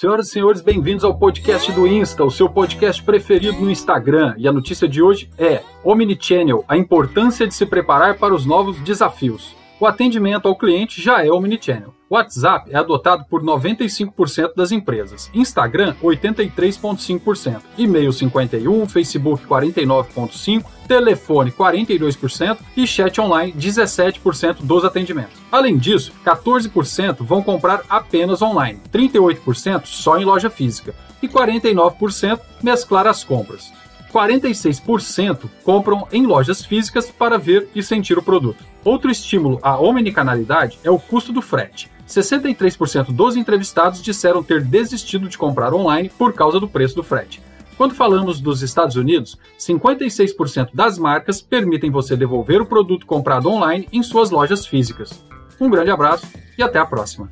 Senhoras e senhores, bem-vindos ao podcast do Insta, o seu podcast preferido no Instagram. E a notícia de hoje é Omnichannel, a importância de se preparar para os novos desafios. O atendimento ao cliente já é Omnichannel. WhatsApp é adotado por 95% das empresas, Instagram 83,5%, e-mail 51%, Facebook 49,5%, telefone 42% e chat online 17% dos atendimentos. Além disso, 14% vão comprar apenas online, 38% só em loja física. E 49% mesclar as compras. 46% compram em lojas físicas para ver e sentir o produto. Outro estímulo à omnicanalidade é o custo do frete. 63% dos entrevistados disseram ter desistido de comprar online por causa do preço do frete. Quando falamos dos Estados Unidos, 56% das marcas permitem você devolver o produto comprado online em suas lojas físicas. Um grande abraço e até a próxima!